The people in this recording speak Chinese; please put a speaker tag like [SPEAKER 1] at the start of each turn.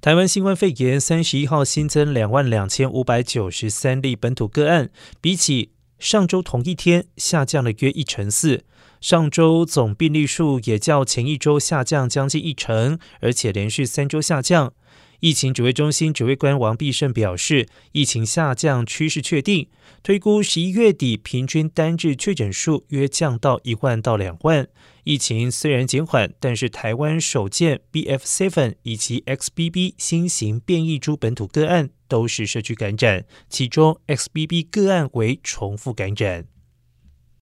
[SPEAKER 1] 台湾新冠肺炎三十一号新增两万两千五百九十三例本土个案，比起上周同一天下降了约一成四。上周总病例数也较前一周下降将近一成，而且连续三周下降。疫情指挥中心指挥官王必胜表示，疫情下降趋势确定，推估十一月底平均单日确诊数约降到一万到两万。疫情虽然减缓，但是台湾首见 BF.7 以及 XBB 新型变异株本土个案都是社区感染，其中 XBB 个案为重复感染。